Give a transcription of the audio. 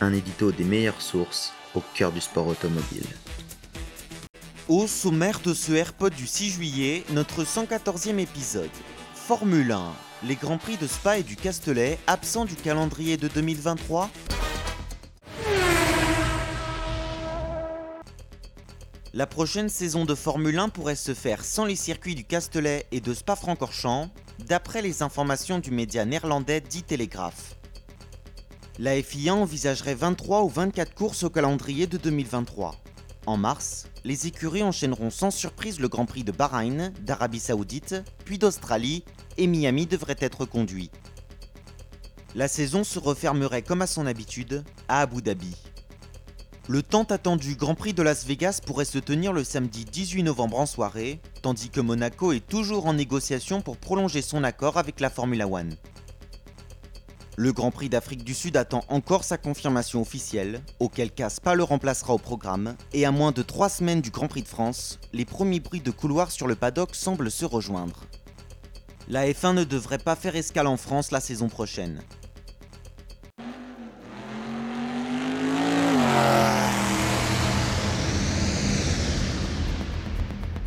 Un édito des meilleures sources au cœur du sport automobile. Au sommaire de ce AirPod du 6 juillet, notre 114e épisode. Formule 1. Les Grands Prix de Spa et du Castellet absents du calendrier de 2023 La prochaine saison de Formule 1 pourrait se faire sans les circuits du Castellet et de Spa-Francorchamps, d'après les informations du média néerlandais dit Telegraph. La FIA envisagerait 23 ou 24 courses au calendrier de 2023. En mars, les écuries enchaîneront sans surprise le Grand Prix de Bahreïn, d'Arabie Saoudite, puis d'Australie, et Miami devrait être conduit. La saison se refermerait comme à son habitude à Abu Dhabi. Le tant attendu Grand Prix de Las Vegas pourrait se tenir le samedi 18 novembre en soirée, tandis que Monaco est toujours en négociation pour prolonger son accord avec la Formula One. Le Grand Prix d'Afrique du Sud attend encore sa confirmation officielle, auquel cas Spa le remplacera au programme, et à moins de 3 semaines du Grand Prix de France, les premiers bruits de couloir sur le paddock semblent se rejoindre. La F1 ne devrait pas faire escale en France la saison prochaine.